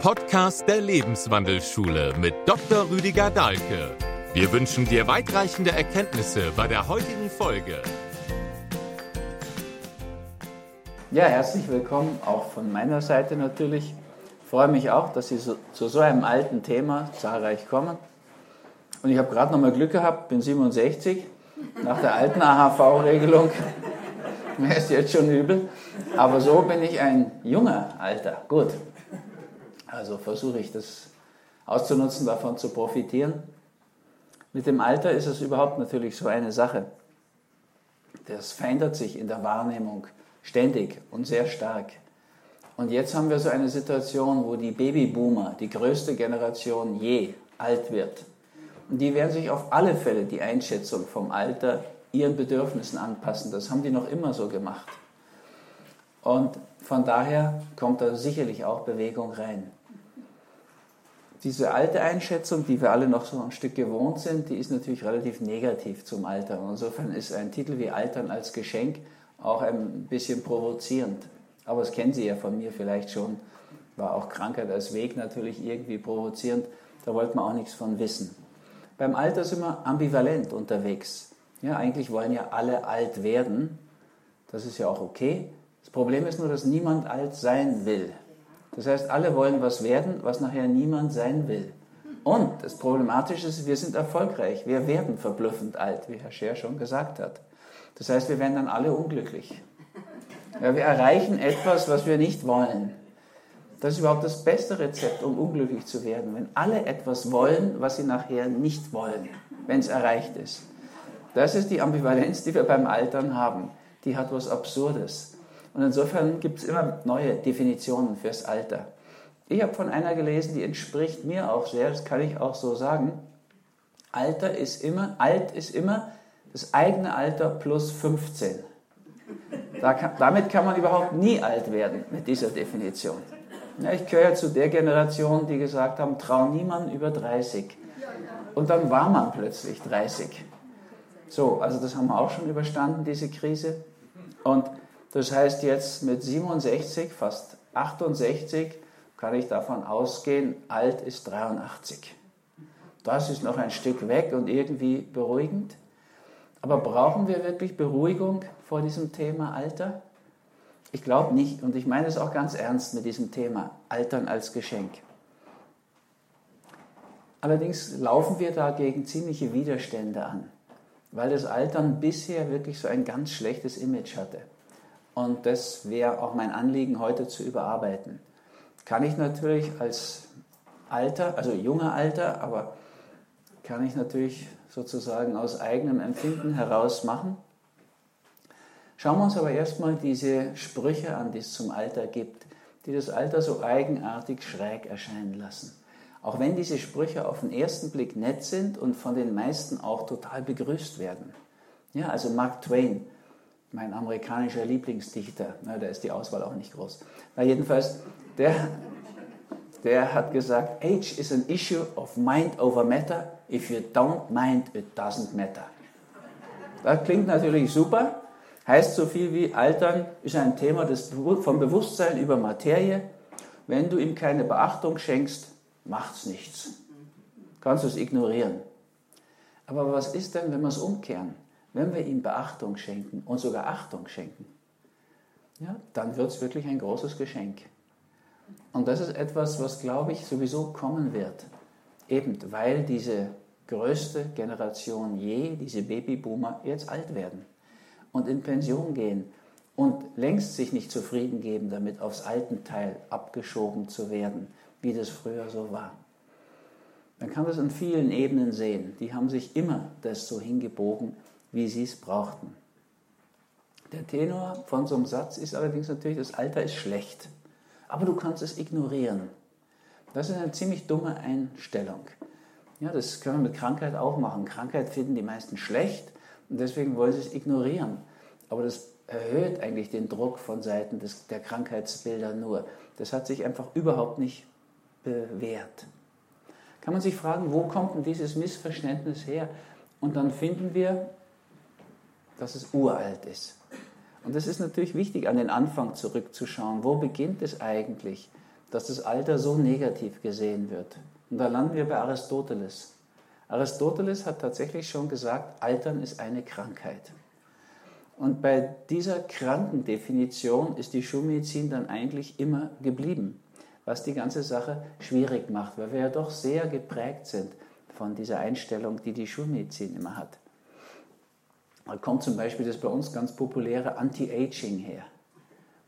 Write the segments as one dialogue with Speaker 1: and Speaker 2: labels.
Speaker 1: Podcast der Lebenswandelschule mit Dr. Rüdiger Dahlke. Wir wünschen dir weitreichende Erkenntnisse bei der heutigen Folge.
Speaker 2: Ja, herzlich willkommen auch von meiner Seite natürlich. Ich freue mich auch, dass Sie zu so einem alten Thema zahlreich kommen. Und ich habe gerade noch mal Glück gehabt, bin 67, nach der alten AHV-Regelung. Mir ist jetzt schon übel. Aber so bin ich ein junger Alter. Gut. Also versuche ich das auszunutzen, davon zu profitieren. Mit dem Alter ist es überhaupt natürlich so eine Sache. Das verändert sich in der Wahrnehmung ständig und sehr stark. Und jetzt haben wir so eine Situation, wo die Babyboomer, die größte Generation je, alt wird. Und die werden sich auf alle Fälle die Einschätzung vom Alter ihren Bedürfnissen anpassen. Das haben die noch immer so gemacht. Und von daher kommt da sicherlich auch Bewegung rein. Diese alte Einschätzung, die wir alle noch so ein Stück gewohnt sind, die ist natürlich relativ negativ zum Alter. Und insofern ist ein Titel wie Altern als Geschenk auch ein bisschen provozierend. Aber das kennen Sie ja von mir vielleicht schon. War auch Krankheit als Weg natürlich irgendwie provozierend. Da wollte man auch nichts von wissen. Beim Alter sind wir ambivalent unterwegs. Ja, eigentlich wollen ja alle alt werden. Das ist ja auch okay. Das Problem ist nur, dass niemand alt sein will. Das heißt, alle wollen was werden, was nachher niemand sein will. Und das Problematische ist, wir sind erfolgreich. Wir werden verblüffend alt, wie Herr Scher schon gesagt hat. Das heißt, wir werden dann alle unglücklich. Ja, wir erreichen etwas, was wir nicht wollen. Das ist überhaupt das beste Rezept, um unglücklich zu werden. Wenn alle etwas wollen, was sie nachher nicht wollen, wenn es erreicht ist. Das ist die Ambivalenz, die wir beim Altern haben. Die hat was Absurdes. Und insofern gibt es immer neue Definitionen fürs Alter. Ich habe von einer gelesen, die entspricht mir auch sehr, das kann ich auch so sagen. Alter ist immer, alt ist immer das eigene Alter plus 15. Da kann, damit kann man überhaupt nie alt werden mit dieser Definition. Ja, ich gehöre zu der Generation, die gesagt haben, trau niemand über 30. Und dann war man plötzlich 30. So, also das haben wir auch schon überstanden, diese Krise. Und das heißt jetzt mit 67, fast 68, kann ich davon ausgehen, alt ist 83. Das ist noch ein Stück weg und irgendwie beruhigend. Aber brauchen wir wirklich Beruhigung vor diesem Thema Alter? Ich glaube nicht und ich meine es auch ganz ernst mit diesem Thema Altern als Geschenk. Allerdings laufen wir dagegen ziemliche Widerstände an, weil das Altern bisher wirklich so ein ganz schlechtes Image hatte. Und das wäre auch mein Anliegen heute zu überarbeiten. Kann ich natürlich als Alter, also junger Alter, aber kann ich natürlich sozusagen aus eigenem Empfinden heraus machen. Schauen wir uns aber erstmal diese Sprüche an, die es zum Alter gibt, die das Alter so eigenartig schräg erscheinen lassen. Auch wenn diese Sprüche auf den ersten Blick nett sind und von den meisten auch total begrüßt werden. Ja, also Mark Twain, mein amerikanischer Lieblingsdichter, na, da ist die Auswahl auch nicht groß. Na, jedenfalls, der, der hat gesagt, Age is an issue of mind over matter. If you don't mind, it doesn't matter. Das klingt natürlich super, heißt so viel wie Altern ist ein Thema des, vom Bewusstsein über Materie. Wenn du ihm keine Beachtung schenkst, macht's nichts. Kannst du es ignorieren. Aber was ist denn, wenn wir es umkehren? Wenn wir ihm Beachtung schenken und sogar Achtung schenken, ja, dann wird es wirklich ein großes Geschenk. Und das ist etwas, was, glaube ich, sowieso kommen wird. Eben weil diese größte Generation je, diese Babyboomer, jetzt alt werden und in Pension gehen und längst sich nicht zufrieden geben, damit aufs Altenteil abgeschoben zu werden, wie das früher so war. Man kann das an vielen Ebenen sehen. Die haben sich immer das so hingebogen, wie sie es brauchten. Der Tenor von so einem Satz ist allerdings natürlich, das Alter ist schlecht, aber du kannst es ignorieren. Das ist eine ziemlich dumme Einstellung. Ja, das können wir mit Krankheit auch machen. Krankheit finden die meisten schlecht und deswegen wollen sie es ignorieren. Aber das erhöht eigentlich den Druck von Seiten des, der Krankheitsbilder nur. Das hat sich einfach überhaupt nicht bewährt. Kann man sich fragen, wo kommt denn dieses Missverständnis her? Und dann finden wir, dass es uralt ist. Und das ist natürlich wichtig, an den Anfang zurückzuschauen. Wo beginnt es eigentlich? dass das Alter so negativ gesehen wird. Und da landen wir bei Aristoteles. Aristoteles hat tatsächlich schon gesagt, Altern ist eine Krankheit. Und bei dieser Krankendefinition ist die Schulmedizin dann eigentlich immer geblieben, was die ganze Sache schwierig macht, weil wir ja doch sehr geprägt sind von dieser Einstellung, die die Schulmedizin immer hat. Da kommt zum Beispiel das bei uns ganz populäre Anti-Aging her,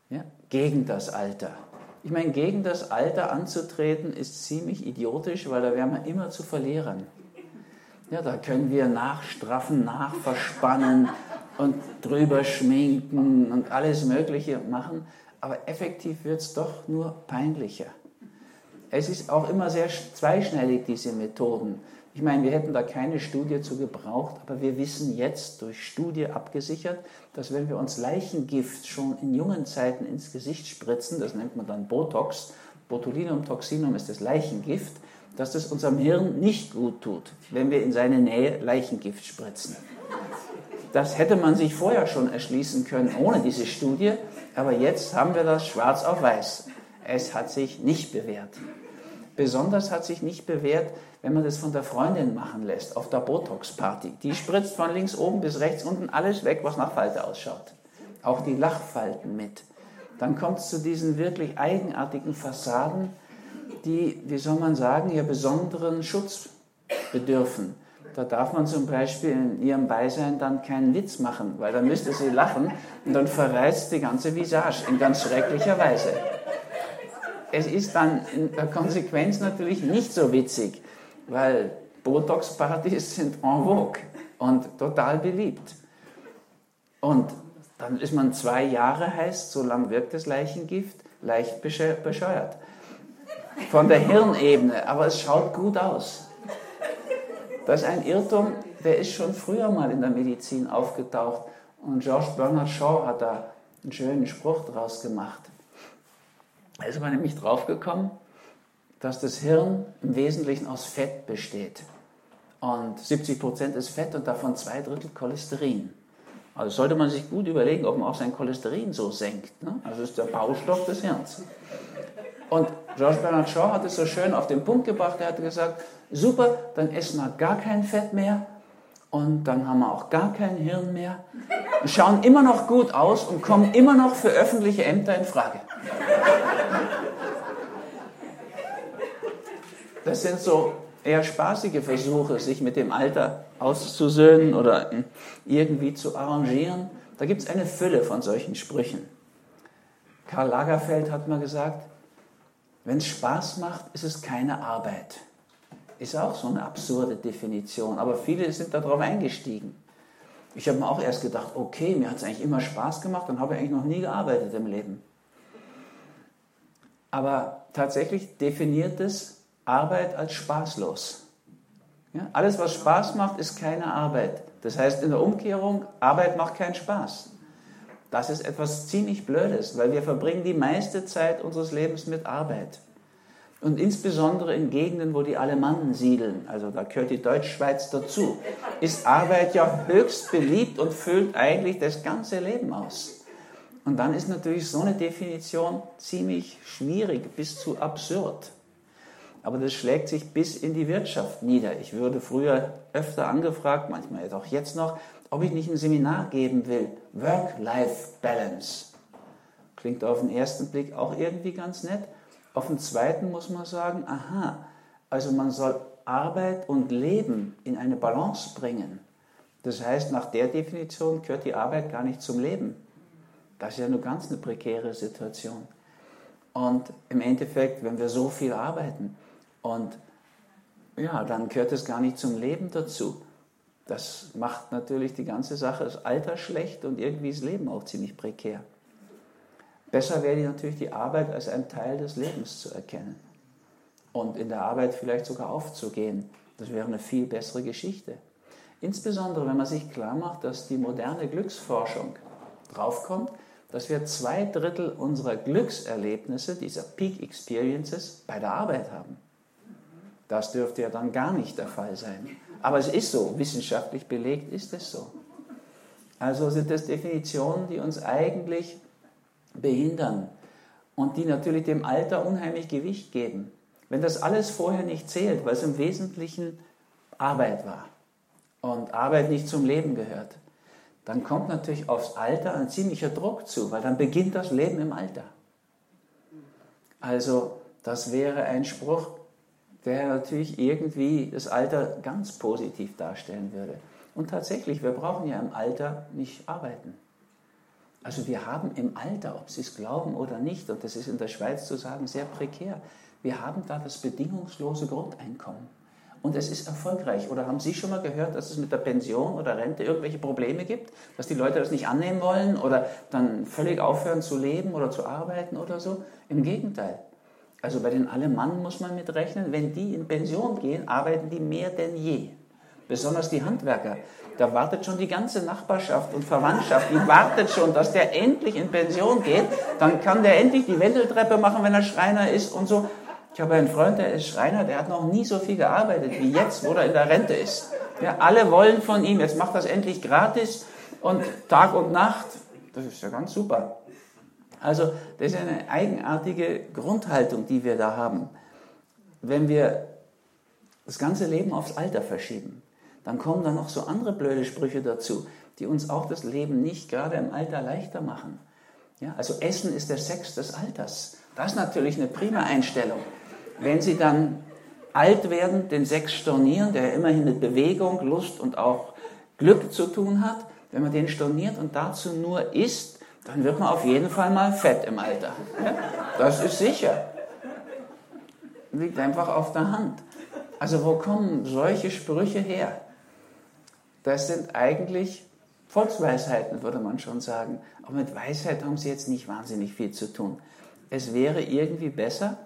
Speaker 2: ja? gegen das Alter. Ich meine, gegen das Alter anzutreten ist ziemlich idiotisch, weil da wären wir immer zu Verlierern. Ja, da können wir nachstraffen, nachverspannen und drüber schminken und alles Mögliche machen, aber effektiv wird es doch nur peinlicher. Es ist auch immer sehr zweischneidig, diese Methoden. Ich meine, wir hätten da keine Studie zu gebraucht, aber wir wissen jetzt durch Studie abgesichert, dass wenn wir uns Leichengift schon in jungen Zeiten ins Gesicht spritzen, das nennt man dann Botox, Botulinum toxinum ist das Leichengift, dass das unserem Hirn nicht gut tut, wenn wir in seine Nähe Leichengift spritzen. Das hätte man sich vorher schon erschließen können ohne diese Studie, aber jetzt haben wir das schwarz auf weiß. Es hat sich nicht bewährt. Besonders hat sich nicht bewährt, wenn man das von der Freundin machen lässt, auf der Botox-Party. Die spritzt von links oben bis rechts unten alles weg, was nach Falte ausschaut. Auch die Lachfalten mit. Dann kommt es zu diesen wirklich eigenartigen Fassaden, die, wie soll man sagen, ihr besonderen Schutz bedürfen. Da darf man zum Beispiel in ihrem Beisein dann keinen Witz machen, weil dann müsste sie lachen und dann verreißt die ganze Visage in ganz schrecklicher Weise es ist dann in der Konsequenz natürlich nicht so witzig, weil Botox-Partys sind en vogue und total beliebt. Und dann ist man zwei Jahre heißt, so lang wirkt das Leichengift, leicht bescheuert. Von der Hirnebene, aber es schaut gut aus. Das ist ein Irrtum, der ist schon früher mal in der Medizin aufgetaucht. Und George Bernard Shaw hat da einen schönen Spruch draus gemacht. Da ist man nämlich draufgekommen, dass das Hirn im Wesentlichen aus Fett besteht. Und 70 Prozent ist Fett und davon zwei Drittel Cholesterin. Also sollte man sich gut überlegen, ob man auch sein Cholesterin so senkt. Ne? Also ist der Baustoff des Hirns. Und George Bernard Shaw hat es so schön auf den Punkt gebracht. Er hat gesagt, super, dann essen wir gar kein Fett mehr und dann haben wir auch gar kein Hirn mehr. Wir schauen immer noch gut aus und kommen immer noch für öffentliche Ämter in Frage. Das sind so eher spaßige Versuche, sich mit dem Alter auszusöhnen oder irgendwie zu arrangieren. Da gibt es eine Fülle von solchen Sprüchen. Karl Lagerfeld hat mal gesagt, wenn es Spaß macht, ist es keine Arbeit. Ist auch so eine absurde Definition, aber viele sind darauf eingestiegen. Ich habe mir auch erst gedacht, okay, mir hat es eigentlich immer Spaß gemacht, dann habe ich eigentlich noch nie gearbeitet im Leben. Aber tatsächlich definiert es Arbeit als spaßlos. Ja, alles, was Spaß macht, ist keine Arbeit. Das heißt in der Umkehrung, Arbeit macht keinen Spaß. Das ist etwas ziemlich Blödes, weil wir verbringen die meiste Zeit unseres Lebens mit Arbeit. Und insbesondere in Gegenden, wo die Alemannen siedeln, also da gehört die Deutschschweiz dazu, ist Arbeit ja höchst beliebt und füllt eigentlich das ganze Leben aus. Und dann ist natürlich so eine Definition ziemlich schwierig bis zu absurd aber das schlägt sich bis in die Wirtschaft nieder. Ich würde früher öfter angefragt, manchmal auch jetzt noch, ob ich nicht ein Seminar geben will. Work-Life-Balance. Klingt auf den ersten Blick auch irgendwie ganz nett. Auf den zweiten muss man sagen, aha, also man soll Arbeit und Leben in eine Balance bringen. Das heißt, nach der Definition gehört die Arbeit gar nicht zum Leben. Das ist ja nur ganz eine prekäre Situation. Und im Endeffekt, wenn wir so viel arbeiten, und ja, dann gehört es gar nicht zum Leben dazu. Das macht natürlich die ganze Sache, das Alter schlecht und irgendwie das Leben auch ziemlich prekär. Besser wäre natürlich die Arbeit als ein Teil des Lebens zu erkennen und in der Arbeit vielleicht sogar aufzugehen. Das wäre eine viel bessere Geschichte. Insbesondere, wenn man sich klar macht, dass die moderne Glücksforschung draufkommt, dass wir zwei Drittel unserer Glückserlebnisse, dieser Peak Experiences, bei der Arbeit haben. Das dürfte ja dann gar nicht der Fall sein. Aber es ist so, wissenschaftlich belegt ist es so. Also sind das Definitionen, die uns eigentlich behindern. und die natürlich dem Alter unheimlich Gewicht geben. Wenn das alles vorher nicht zählt, weil es im Wesentlichen Arbeit war und Arbeit nicht zum Leben gehört, dann kommt natürlich aufs Alter ein ziemlicher Druck zu, weil dann beginnt das Leben im Alter. Also das wäre ein Spruch, der natürlich irgendwie das Alter ganz positiv darstellen würde. Und tatsächlich, wir brauchen ja im Alter nicht arbeiten. Also wir haben im Alter, ob Sie es glauben oder nicht, und das ist in der Schweiz zu sagen sehr prekär, wir haben da das bedingungslose Grundeinkommen. Und es ist erfolgreich. Oder haben Sie schon mal gehört, dass es mit der Pension oder Rente irgendwelche Probleme gibt? Dass die Leute das nicht annehmen wollen oder dann völlig aufhören zu leben oder zu arbeiten oder so? Im Gegenteil. Also bei den Alemannen muss man mitrechnen, wenn die in Pension gehen, arbeiten die mehr denn je. Besonders die Handwerker. Da wartet schon die ganze Nachbarschaft und Verwandtschaft, die wartet schon, dass der endlich in Pension geht. Dann kann der endlich die Wendeltreppe machen, wenn er Schreiner ist und so. Ich habe einen Freund, der ist Schreiner, der hat noch nie so viel gearbeitet wie jetzt, wo er in der Rente ist. Ja, alle wollen von ihm, jetzt macht das endlich gratis und Tag und Nacht. Das ist ja ganz super. Also das ist eine eigenartige Grundhaltung, die wir da haben. Wenn wir das ganze Leben aufs Alter verschieben, dann kommen da noch so andere blöde Sprüche dazu, die uns auch das Leben nicht gerade im Alter leichter machen. Ja, also Essen ist der Sex des Alters. Das ist natürlich eine prima Einstellung. Wenn Sie dann alt werden, den Sex stornieren, der immerhin mit Bewegung, Lust und auch Glück zu tun hat, wenn man den storniert und dazu nur isst, dann wird man auf jeden Fall mal fett im Alter. Das ist sicher. Liegt einfach auf der Hand. Also wo kommen solche Sprüche her? Das sind eigentlich Volksweisheiten, würde man schon sagen. Aber mit Weisheit haben sie jetzt nicht wahnsinnig viel zu tun. Es wäre irgendwie besser,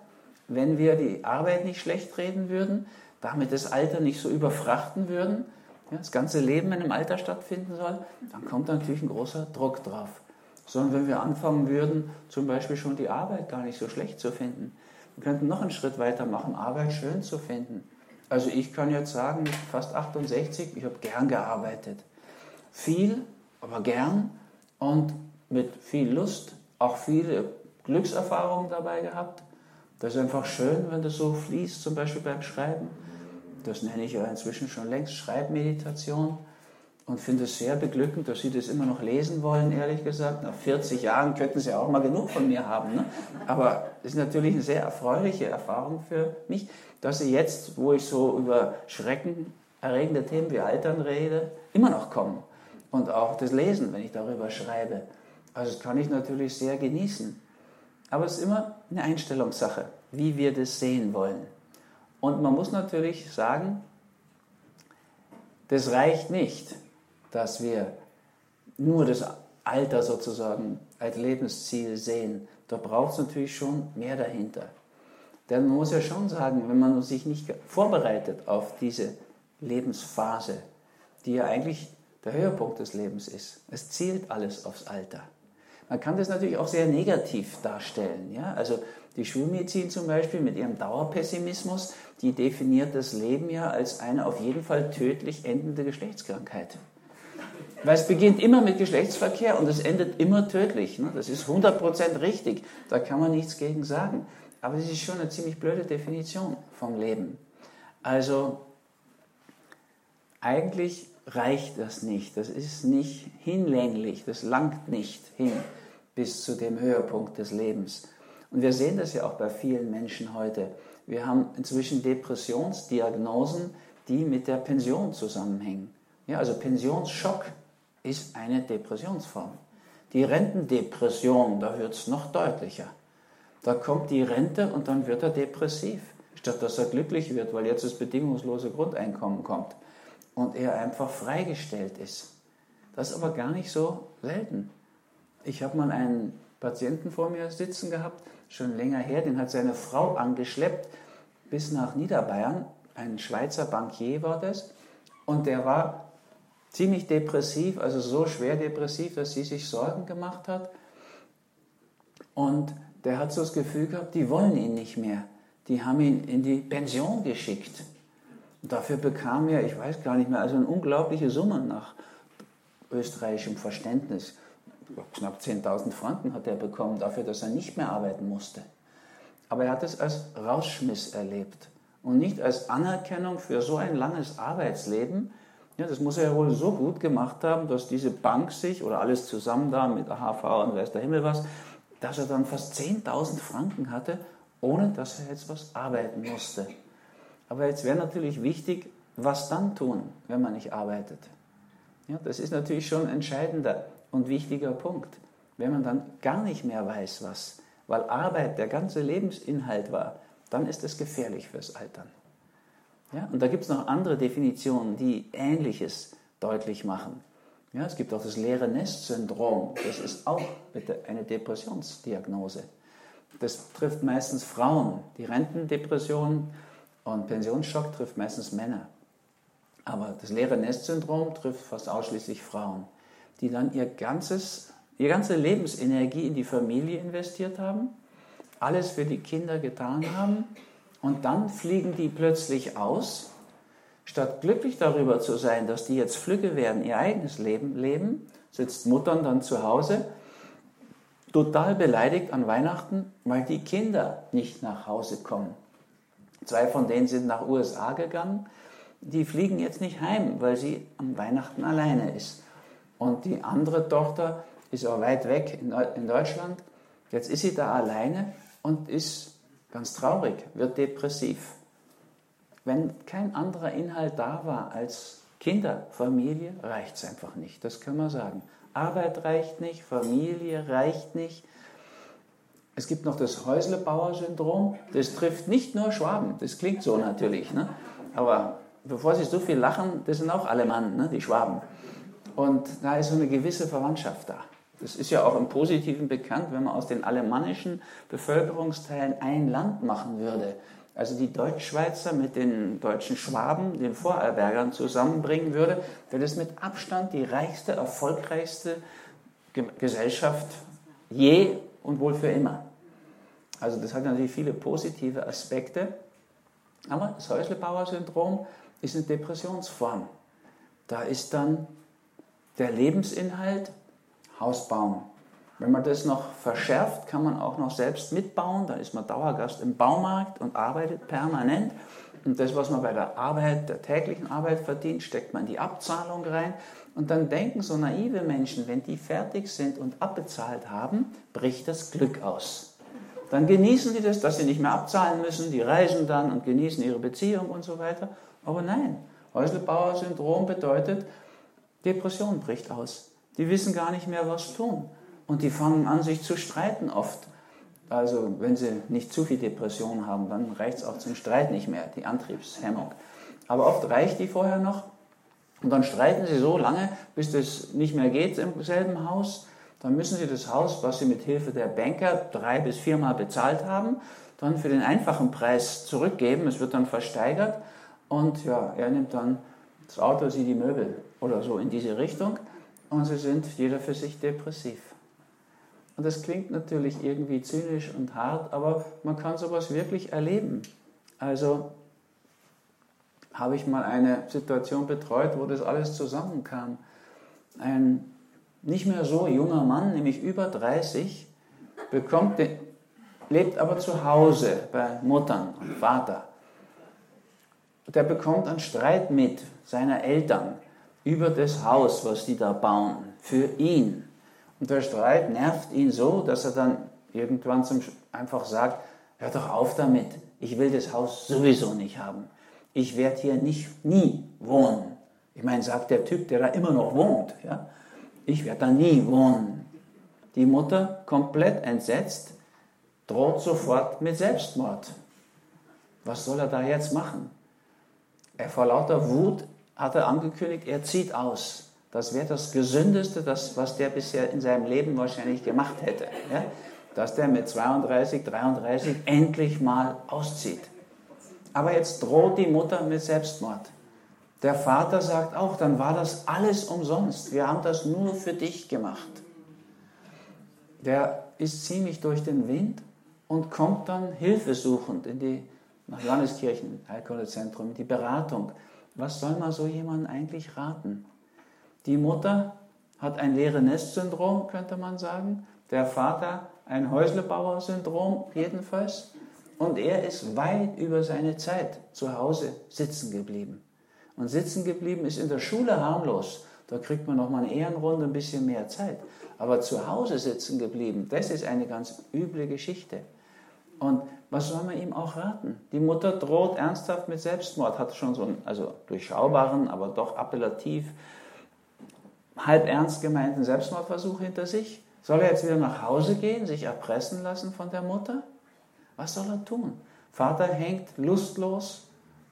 Speaker 2: wenn wir die Arbeit nicht schlecht reden würden, damit das Alter nicht so überfrachten würden, ja, das ganze Leben in einem Alter stattfinden soll, dann kommt natürlich ein großer Druck drauf sondern wenn wir anfangen würden, zum Beispiel schon die Arbeit gar nicht so schlecht zu finden. Wir könnten noch einen Schritt weiter machen, Arbeit schön zu finden. Also ich kann jetzt sagen, fast 68, ich habe gern gearbeitet. Viel, aber gern und mit viel Lust, auch viele Glückserfahrungen dabei gehabt. Das ist einfach schön, wenn das so fließt, zum Beispiel beim Schreiben. Das nenne ich ja inzwischen schon längst Schreibmeditation und finde es sehr beglückend, dass Sie das immer noch lesen wollen, ehrlich gesagt. Nach 40 Jahren könnten Sie auch mal genug von mir haben. Ne? Aber es ist natürlich eine sehr erfreuliche Erfahrung für mich, dass Sie jetzt, wo ich so über schreckenerregende Themen wie Altern rede, immer noch kommen. Und auch das Lesen, wenn ich darüber schreibe. Also das kann ich natürlich sehr genießen. Aber es ist immer eine Einstellungssache, wie wir das sehen wollen. Und man muss natürlich sagen, das reicht nicht dass wir nur das Alter sozusagen als Lebensziel sehen. Da braucht es natürlich schon mehr dahinter. Denn man muss ja schon sagen, wenn man sich nicht vorbereitet auf diese Lebensphase, die ja eigentlich der Höhepunkt des Lebens ist, es zielt alles aufs Alter. Man kann das natürlich auch sehr negativ darstellen. Ja? Also die Schulmedizin zum Beispiel mit ihrem Dauerpessimismus, die definiert das Leben ja als eine auf jeden Fall tödlich endende Geschlechtskrankheit. Weil es beginnt immer mit Geschlechtsverkehr und es endet immer tödlich. Ne? Das ist 100% richtig. Da kann man nichts gegen sagen. Aber das ist schon eine ziemlich blöde Definition vom Leben. Also eigentlich reicht das nicht. Das ist nicht hinlänglich. Das langt nicht hin bis zu dem Höhepunkt des Lebens. Und wir sehen das ja auch bei vielen Menschen heute. Wir haben inzwischen Depressionsdiagnosen, die mit der Pension zusammenhängen. Ja, also Pensionsschock ist eine Depressionsform. Die Rentendepression, da wird es noch deutlicher. Da kommt die Rente und dann wird er depressiv, statt dass er glücklich wird, weil jetzt das bedingungslose Grundeinkommen kommt und er einfach freigestellt ist. Das ist aber gar nicht so selten. Ich habe mal einen Patienten vor mir sitzen gehabt, schon länger her, den hat seine Frau angeschleppt bis nach Niederbayern. Ein Schweizer Bankier war das. Und der war ziemlich depressiv, also so schwer depressiv, dass sie sich Sorgen gemacht hat. Und der hat so das Gefühl gehabt, die wollen ihn nicht mehr. Die haben ihn in die Pension geschickt. Und dafür bekam er, ich weiß gar nicht mehr, also eine unglaubliche Summe nach österreichischem Verständnis. knapp 10.000 Franken hat er bekommen dafür, dass er nicht mehr arbeiten musste. Aber er hat es als Rausschmiss erlebt und nicht als Anerkennung für so ein langes Arbeitsleben. Ja, das muss er ja wohl so gut gemacht haben, dass diese Bank sich oder alles zusammen da mit AHV und weiß der Himmel was, dass er dann fast 10.000 Franken hatte, ohne dass er jetzt was arbeiten musste. Aber jetzt wäre natürlich wichtig, was dann tun, wenn man nicht arbeitet. Ja, das ist natürlich schon ein entscheidender und wichtiger Punkt, wenn man dann gar nicht mehr weiß, was, weil Arbeit der ganze Lebensinhalt war, dann ist es gefährlich fürs Altern. Ja, und da gibt es noch andere Definitionen, die Ähnliches deutlich machen. Ja, es gibt auch das leere Nest-Syndrom. Das ist auch bitte eine Depressionsdiagnose. Das trifft meistens Frauen. Die Rentendepression und Pensionsschock trifft meistens Männer. Aber das leere Nest-Syndrom trifft fast ausschließlich Frauen, die dann ihr ganzes, ihre ganze Lebensenergie in die Familie investiert haben, alles für die Kinder getan haben und dann fliegen die plötzlich aus. Statt glücklich darüber zu sein, dass die jetzt flügge werden, ihr eigenes Leben leben, sitzt Muttern dann zu Hause, total beleidigt an Weihnachten, weil die Kinder nicht nach Hause kommen. Zwei von denen sind nach USA gegangen. Die fliegen jetzt nicht heim, weil sie am Weihnachten alleine ist. Und die andere Tochter ist auch weit weg in Deutschland. Jetzt ist sie da alleine und ist ganz traurig, wird depressiv. Wenn kein anderer Inhalt da war als Kinder, Familie, reicht es einfach nicht. Das können wir sagen. Arbeit reicht nicht, Familie reicht nicht. Es gibt noch das Häuslebauer-Syndrom. Das trifft nicht nur Schwaben. Das klingt so natürlich. Ne? Aber bevor Sie so viel lachen, das sind auch alle Mann, ne? die Schwaben. Und da ist so eine gewisse Verwandtschaft da. Das ist ja auch im Positiven bekannt, wenn man aus den alemannischen Bevölkerungsteilen ein Land machen würde. Also die Deutschschweizer mit den deutschen Schwaben, den Vorarlbergern zusammenbringen würde, wäre das mit Abstand die reichste, erfolgreichste Gesellschaft je und wohl für immer. Also das hat natürlich viele positive Aspekte, aber das Häuslebauer-Syndrom ist eine Depressionsform. Da ist dann der Lebensinhalt Haus bauen. Wenn man das noch verschärft, kann man auch noch selbst mitbauen. Da ist man Dauergast im Baumarkt und arbeitet permanent. Und das, was man bei der Arbeit, der täglichen Arbeit verdient, steckt man in die Abzahlung rein. Und dann denken so naive Menschen, wenn die fertig sind und abbezahlt haben, bricht das Glück aus. Dann genießen die das, dass sie nicht mehr abzahlen müssen, die reisen dann und genießen ihre Beziehung und so weiter. Aber nein, Häuslebauer-Syndrom bedeutet, Depression bricht aus. Die wissen gar nicht mehr, was tun. Und die fangen an, sich zu streiten oft. Also wenn sie nicht zu viel Depression haben, dann reicht es auch zum Streit nicht mehr, die Antriebshemmung. Aber oft reicht die vorher noch und dann streiten sie so lange, bis das nicht mehr geht im selben Haus. Dann müssen sie das Haus, was sie mit Hilfe der Banker drei bis viermal bezahlt haben, dann für den einfachen Preis zurückgeben. Es wird dann versteigert und ja, er nimmt dann das Auto, sie die Möbel oder so in diese Richtung und sie sind jeder für sich depressiv. Und das klingt natürlich irgendwie zynisch und hart, aber man kann sowas wirklich erleben. Also habe ich mal eine Situation betreut, wo das alles zusammenkam. Ein nicht mehr so junger Mann, nämlich über 30, bekommt den, lebt aber zu Hause bei Muttern und Vater. Der bekommt einen Streit mit seiner Eltern über das Haus, was die da bauen, für ihn. Und der Streit nervt ihn so, dass er dann irgendwann zum, einfach sagt, hör doch auf damit, ich will das Haus sowieso nicht haben ich werde hier nicht, nie wohnen. Ich meine, sagt der Typ, der da immer noch wohnt, ja, ich werde da nie wohnen. Die Mutter, komplett entsetzt, droht sofort mit Selbstmord. Was soll er da jetzt machen? Er vor lauter Wut hat er angekündigt, er zieht aus. Das wäre das Gesündeste, das, was der bisher in seinem Leben wahrscheinlich gemacht hätte. Ja? Dass der mit 32, 33 endlich mal auszieht. Aber jetzt droht die Mutter mit Selbstmord. Der Vater sagt auch, dann war das alles umsonst. Wir haben das nur für dich gemacht. Der ist ziemlich durch den Wind und kommt dann hilfesuchend in die nach Landeskirchen, Alkoholzentrum, die Beratung. Was soll man so jemandem eigentlich raten? Die Mutter hat ein leere Nest-Syndrom, könnte man sagen. Der Vater ein Häuslebauer-Syndrom jedenfalls. Und er ist weit über seine Zeit zu Hause sitzen geblieben. Und sitzen geblieben ist in der Schule harmlos. Da kriegt man noch mal eine Ehrenrunde, ein bisschen mehr Zeit. Aber zu Hause sitzen geblieben, das ist eine ganz üble Geschichte. Und was soll man ihm auch raten? Die Mutter droht ernsthaft mit Selbstmord, hat schon so einen, also durchschaubaren, aber doch appellativ, halb ernst gemeinten Selbstmordversuch hinter sich. Soll er jetzt wieder nach Hause gehen, sich erpressen lassen von der Mutter? Was soll er tun? Vater hängt lustlos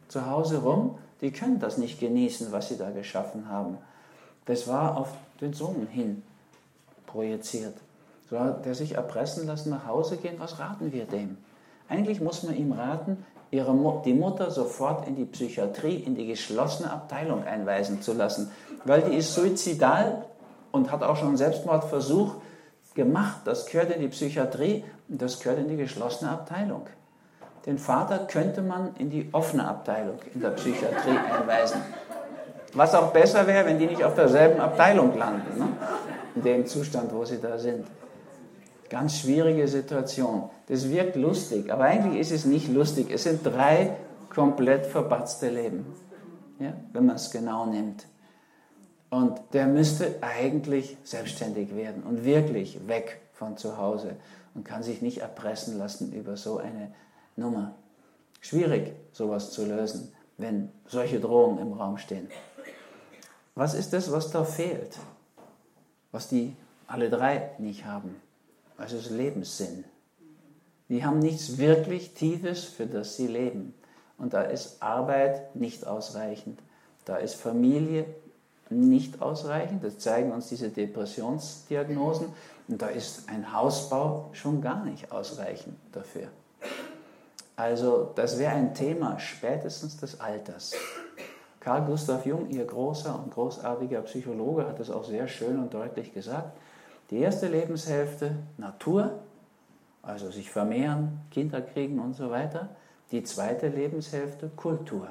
Speaker 2: zu Hause rum. Die können das nicht genießen, was sie da geschaffen haben. Das war auf den Sohn hin projiziert. Soll der sich erpressen lassen, nach Hause gehen? Was raten wir dem? Eigentlich muss man ihm raten, ihre Mu die Mutter sofort in die Psychiatrie, in die geschlossene Abteilung einweisen zu lassen, weil die ist suizidal und hat auch schon einen Selbstmordversuch gemacht. Das gehört in die Psychiatrie und das gehört in die geschlossene Abteilung. Den Vater könnte man in die offene Abteilung in der Psychiatrie einweisen. Was auch besser wäre, wenn die nicht auf derselben Abteilung landen, ne? in dem Zustand, wo sie da sind. Ganz schwierige Situation. Das wirkt lustig, aber eigentlich ist es nicht lustig. Es sind drei komplett verbatzte Leben, ja, wenn man es genau nimmt. Und der müsste eigentlich selbstständig werden und wirklich weg von zu Hause und kann sich nicht erpressen lassen über so eine Nummer. Schwierig, sowas zu lösen, wenn solche Drohungen im Raum stehen. Was ist das, was da fehlt? Was die alle drei nicht haben? Was ist Lebenssinn? Die haben nichts wirklich Tiefes, für das sie leben. Und da ist Arbeit nicht ausreichend. Da ist Familie nicht ausreichend. Das zeigen uns diese Depressionsdiagnosen. Und da ist ein Hausbau schon gar nicht ausreichend dafür. Also das wäre ein Thema spätestens des Alters. Carl Gustav Jung, ihr großer und großartiger Psychologe, hat es auch sehr schön und deutlich gesagt. Die erste Lebenshälfte Natur, also sich vermehren, Kinder kriegen und so weiter. Die zweite Lebenshälfte Kultur.